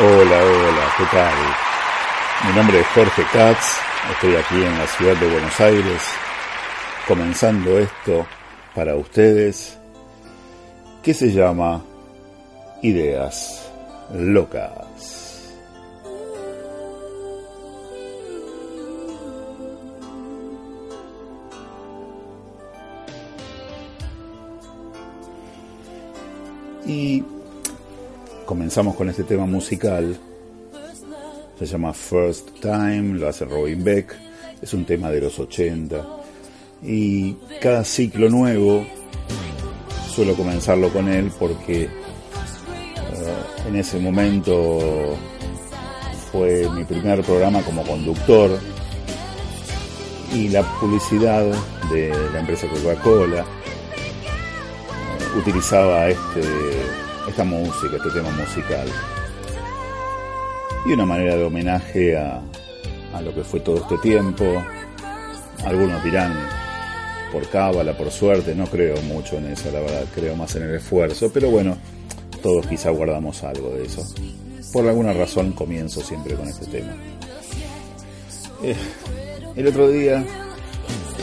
Hola, hola, ¿qué tal? Mi nombre es Jorge Katz, estoy aquí en la ciudad de Buenos Aires, comenzando esto para ustedes, que se llama Ideas Locas. Y comenzamos con este tema musical. Se llama First Time, lo hace Robin Beck. Es un tema de los 80. Y cada ciclo nuevo suelo comenzarlo con él porque eh, en ese momento fue mi primer programa como conductor y la publicidad de la empresa Coca-Cola eh, utilizaba este esta música, este tema musical. Y una manera de homenaje a, a lo que fue todo este tiempo. Algunos dirán por cábala, por suerte, no creo mucho en eso, la verdad, creo más en el esfuerzo, pero bueno, todos quizá guardamos algo de eso. Por alguna razón comienzo siempre con este tema. Eh, el otro día,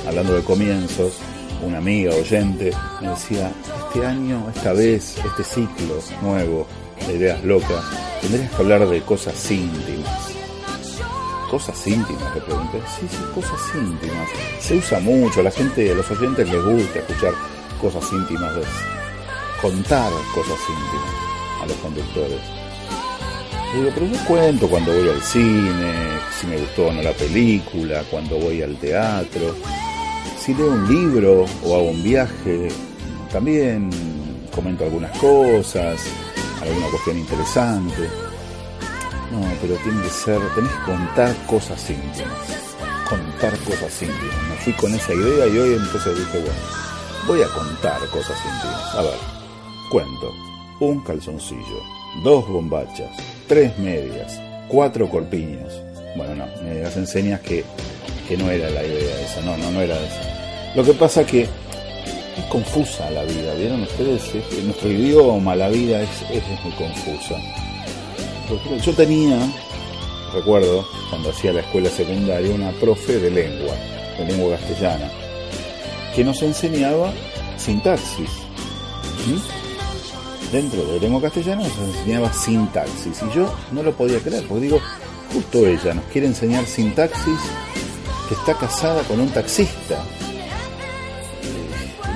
hablando de comienzos, una amiga oyente me decía, este año, esta vez, este ciclo nuevo de ideas locas, tendrías que hablar de cosas íntimas. ¿Cosas íntimas? Le pregunté. Sí, sí, cosas íntimas. Se usa mucho, a la gente, a los oyentes les gusta escuchar cosas íntimas, contar cosas íntimas a los conductores. Le digo, pero yo cuento cuando voy al cine, si me gustó o no la película, cuando voy al teatro, si leo un libro o hago un viaje, también comento algunas cosas, alguna cuestión interesante. No, pero tiene que ser, tenés que contar cosas íntimas. Contar cosas íntimas. Me fui con esa idea y hoy entonces dije, bueno, voy a contar cosas íntimas. A ver, cuento. Un calzoncillo, dos bombachas, tres medias, cuatro corpiños. Bueno, no, me das enseñas que, que no era la idea esa, no, no, no era eso. Lo que pasa que es confusa la vida, ¿vieron ustedes? Nuestro idioma la vida es, es muy confusa. Yo tenía, recuerdo, cuando hacía la escuela secundaria, una profe de lengua, de lengua castellana, que nos enseñaba sintaxis. Dentro de lengua castellana nos enseñaba sintaxis. Y yo no lo podía creer, porque digo, justo ella nos quiere enseñar sintaxis que está casada con un taxista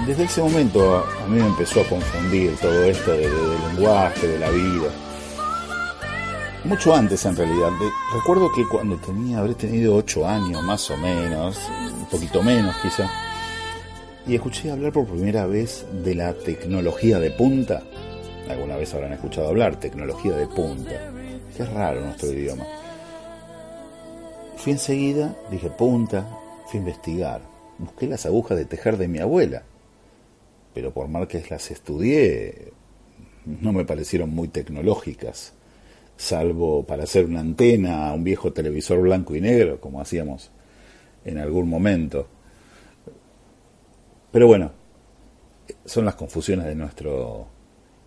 desde ese momento a, mí me empezó a confundir todo esto del lenguaje, de la vida. Mucho antes en realidad. recuerdo que cuando tenía, habré tenido ocho años más o menos, un poquito menos quizá, y escuché hablar por primera vez de la tecnología de punta. Alguna vez habrán escuchado hablar, tecnología de punta. Qué raro nuestro idioma. Fui enseguida, dije punta, fui a investigar. Busqué las agujas de tejer de mi abuela pero por más que las estudié, no me parecieron muy tecnológicas, salvo para hacer una antena a un viejo televisor blanco y negro, como hacíamos en algún momento. Pero bueno, son las confusiones de nuestro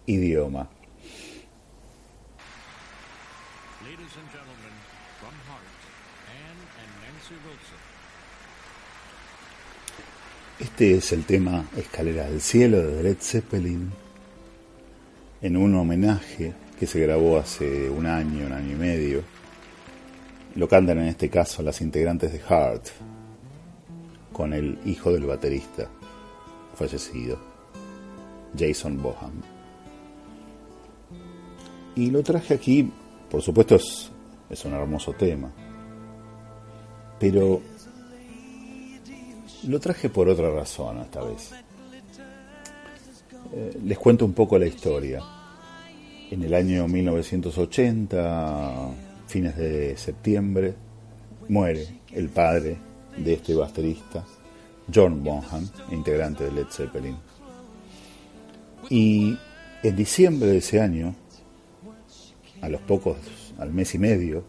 idioma. Este es el tema Escalera del Cielo de Led Zeppelin, en un homenaje que se grabó hace un año, un año y medio. Lo cantan en este caso las integrantes de Heart, con el hijo del baterista fallecido, Jason Boham. Y lo traje aquí, por supuesto es, es un hermoso tema, pero lo traje por otra razón esta vez. Eh, les cuento un poco la historia. En el año 1980, fines de septiembre, muere el padre de este baterista, John Bonham, integrante de Led Zeppelin. Y en diciembre de ese año, a los pocos, al mes y medio,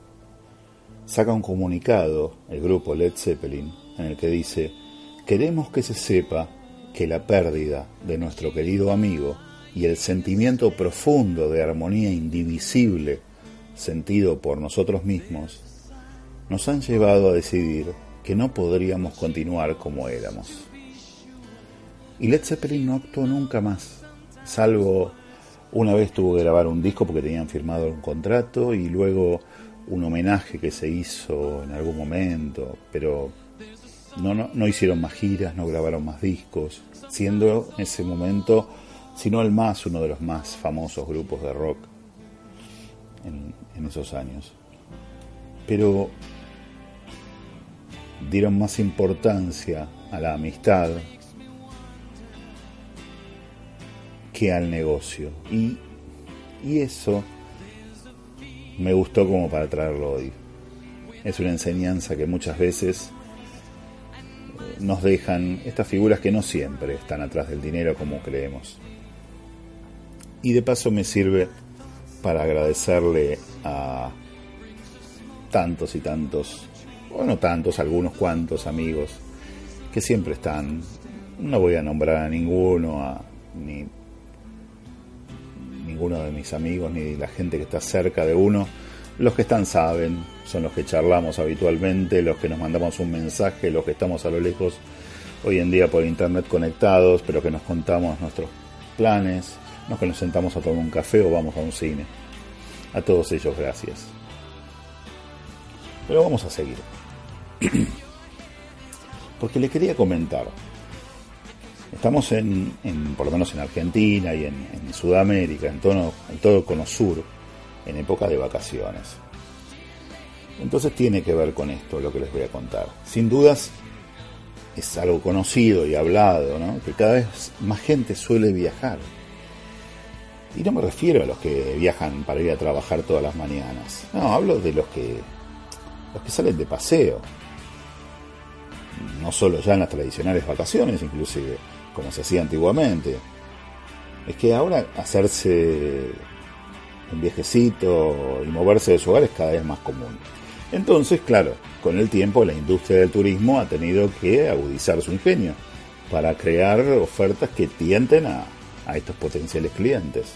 saca un comunicado el grupo Led Zeppelin en el que dice, queremos que se sepa que la pérdida de nuestro querido amigo y el sentimiento profundo de armonía indivisible sentido por nosotros mismos nos han llevado a decidir que no podríamos continuar como éramos. Y Led Zeppelin no actuó nunca más, salvo una vez tuvo que grabar un disco porque tenían firmado un contrato y luego un homenaje que se hizo en algún momento, pero no, no, hicieron más giras, no grabaron más discos, siendo en ese momento, si no el más, uno de los más famosos grupos de rock en, en esos años. Pero dieron más importancia a la amistad que al negocio. Y, y eso me gustó como para traerlo hoy. Es una enseñanza que muchas veces nos dejan estas figuras que no siempre están atrás del dinero como creemos. Y de paso me sirve para agradecerle a tantos y tantos, bueno, tantos, algunos cuantos amigos que siempre están. No voy a nombrar a ninguno, a, ni ninguno de mis amigos ni la gente que está cerca de uno. Los que están saben, son los que charlamos habitualmente, los que nos mandamos un mensaje, los que estamos a lo lejos hoy en día por internet conectados, pero que nos contamos nuestros planes, los que nos sentamos a tomar un café o vamos a un cine. A todos ellos gracias. Pero vamos a seguir. Porque le quería comentar Estamos en, por lo menos en Argentina y en, Sudamérica, en todo, en todo el cono sur, en época de vacaciones. Entonces tiene que ver con esto lo que les voy a contar. Sin dudas es algo conocido y hablado, ¿no? que cada vez más gente suele viajar. Y no me refiero a los que viajan para ir a trabajar todas las mañanas. No, hablo de los que los que salen de paseo. No solo ya en las tradicionales vacaciones, inclusive como se hacía antiguamente. Es que ahora hacerse un viejecito y moverse de su hogar es cada vez más común. Entonces, claro, con el tiempo la industria del turismo ha tenido que agudizar su ingenio para crear ofertas que tienten a, a estos potenciales clientes.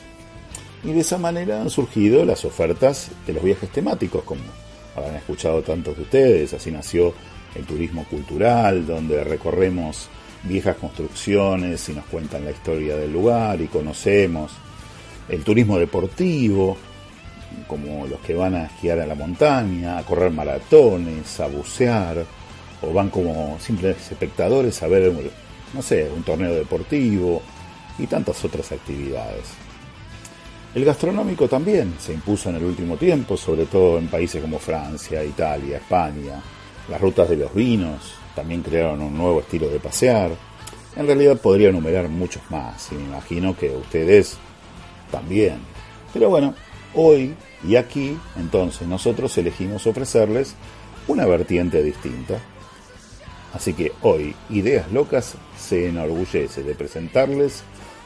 Y de esa manera han surgido las ofertas de los viajes temáticos, como habrán escuchado tantos de ustedes. Así nació el turismo cultural, donde recorremos viejas construcciones y nos cuentan la historia del lugar y conocemos el turismo deportivo, como los que van a esquiar a la montaña, a correr maratones, a bucear, o van como simples espectadores a ver, no sé, un torneo deportivo y tantas otras actividades. El gastronómico también se impuso en el último tiempo, sobre todo en países como Francia, Italia, España. Las rutas de los vinos, también crearon un nuevo estilo de pasear. En realidad podría enumerar muchos más y me imagino que ustedes también. Pero bueno, hoy y aquí, entonces nosotros elegimos ofrecerles una vertiente distinta. Así que hoy Ideas Locas se enorgullece de presentarles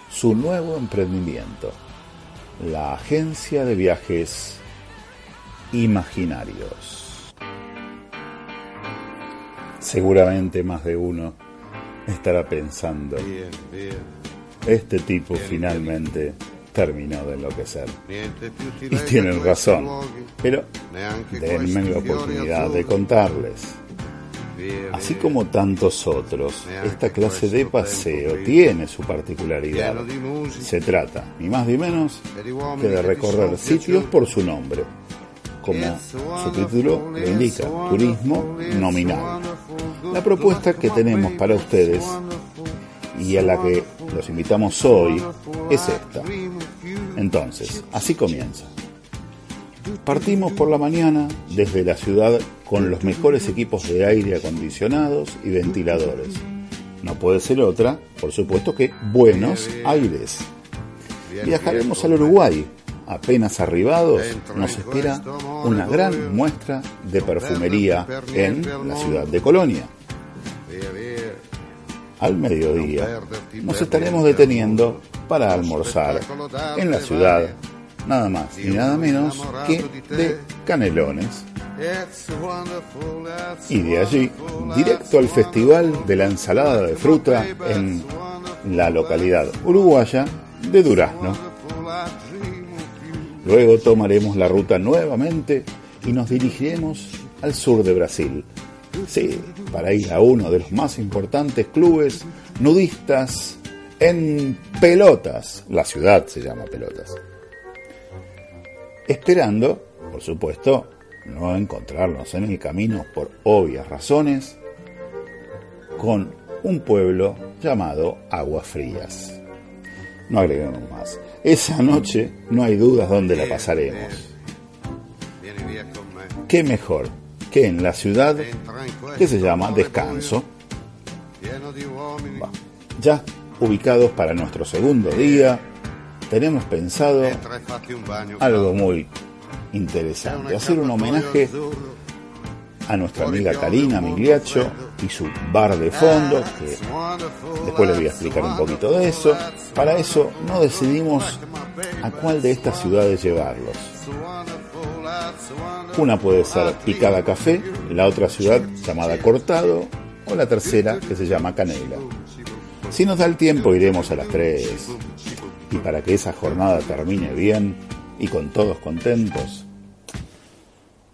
su nuevo emprendimiento, la agencia de viajes imaginarios. Seguramente más de uno estará pensando, este tipo finalmente terminó de enloquecer. Y tienen razón, pero denme la oportunidad de contarles. Así como tantos otros, esta clase de paseo tiene su particularidad. Se trata, ni más ni menos, que de recorrer sitios por su nombre como su título lo indica, turismo nominal. La propuesta que tenemos para ustedes y a la que los invitamos hoy es esta. Entonces, así comienza. Partimos por la mañana desde la ciudad con los mejores equipos de aire acondicionados y ventiladores. No puede ser otra, por supuesto que Buenos Aires. Viajaremos al Uruguay, apenas arribados, nos espera una gran muestra de perfumería en la ciudad de Colonia. Al mediodía nos estaremos deteniendo para almorzar en la ciudad, nada más y nada menos que de Canelones. Y de allí, directo al Festival de la Ensalada de Fruta en la localidad uruguaya de Durazno. Luego tomaremos la ruta nuevamente y nos dirigiremos al sur de Brasil. Sí, para ir a uno de los más importantes clubes nudistas en Pelotas. La ciudad se llama Pelotas. Esperando, por supuesto, no encontrarnos en el camino por obvias razones con un pueblo llamado Aguas Frías. No agreguemos más. Esa noche no hay dudas dónde la pasaremos. ¿Qué mejor que en la ciudad que se llama Descanso? Ya ubicados para nuestro segundo día, tenemos pensado algo muy interesante, hacer un homenaje a nuestra amiga Karina Migliaccio y su bar de fondo, que después les voy a explicar un poquito de eso. Para eso no decidimos a cuál de estas ciudades llevarlos. Una puede ser Picada Café, la otra ciudad llamada Cortado, o la tercera que se llama Canela. Si nos da el tiempo iremos a las tres. Y para que esa jornada termine bien y con todos contentos,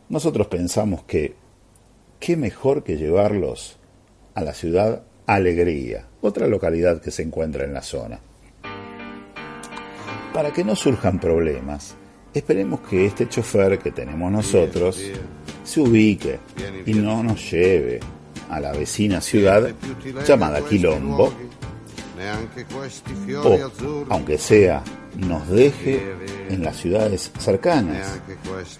nosotros pensamos que qué mejor que llevarlos a la ciudad Alegría, otra localidad que se encuentra en la zona. Para que no surjan problemas, esperemos que este chofer que tenemos nosotros se ubique y no nos lleve a la vecina ciudad llamada Quilombo, o, aunque sea, nos deje en las ciudades cercanas,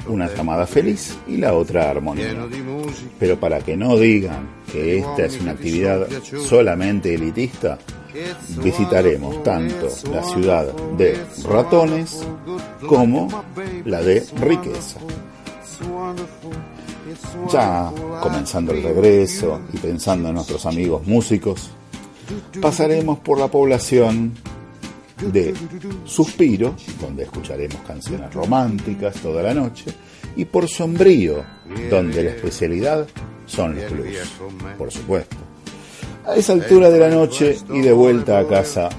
una llamada feliz y la otra armonía. Pero para que no digan que esta es una actividad solamente elitista, visitaremos tanto la ciudad de ratones como la de riqueza. Ya comenzando el regreso y pensando en nuestros amigos músicos, pasaremos por la población de Suspiro, donde escucharemos canciones románticas toda la noche, y por Sombrío, donde la especialidad son los blues, por supuesto. A esa altura de la noche y de vuelta a casa,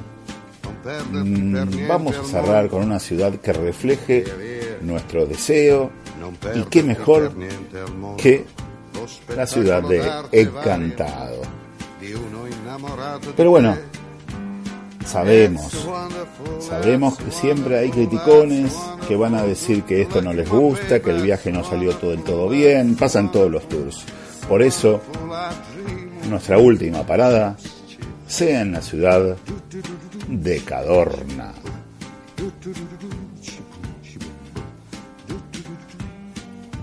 mm, vamos a cerrar con una ciudad que refleje nuestro deseo y qué mejor que la ciudad de Encantado. Pero bueno, sabemos, sabemos que siempre hay criticones que van a decir que esto no les gusta, que el viaje no salió todo del todo bien, pasan todos los tours. Por eso, nuestra última parada sea en la ciudad de Cadorna.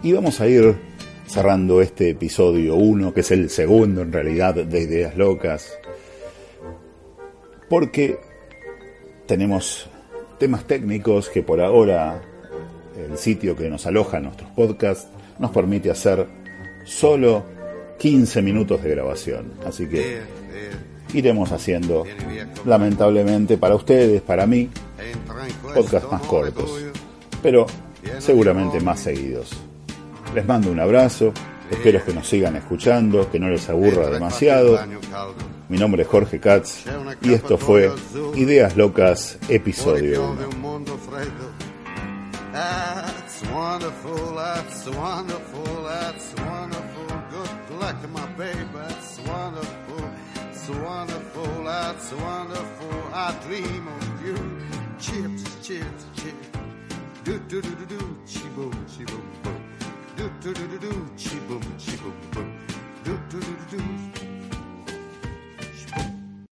Y vamos a ir cerrando este episodio 1, que es el segundo en realidad de Ideas Locas, porque tenemos temas técnicos que por ahora el sitio que nos aloja nuestros podcasts nos permite hacer solo 15 minutos de grabación. Así que iremos haciendo, lamentablemente para ustedes, para mí, podcasts más cortos, pero seguramente más seguidos. Les mando un abrazo, espero que nos sigan escuchando, que no les aburra demasiado. Mi nombre es Jorge Katz y esto fue Ideas Locas, episodio 1. back to my baby. It's wonderful, it's wonderful, it's wonderful. I dream of you. Chips, chips, chips. Do do do do do, chiboom chiboom boom. Do do do do do, chiboom chiboom boom. Do do do do do.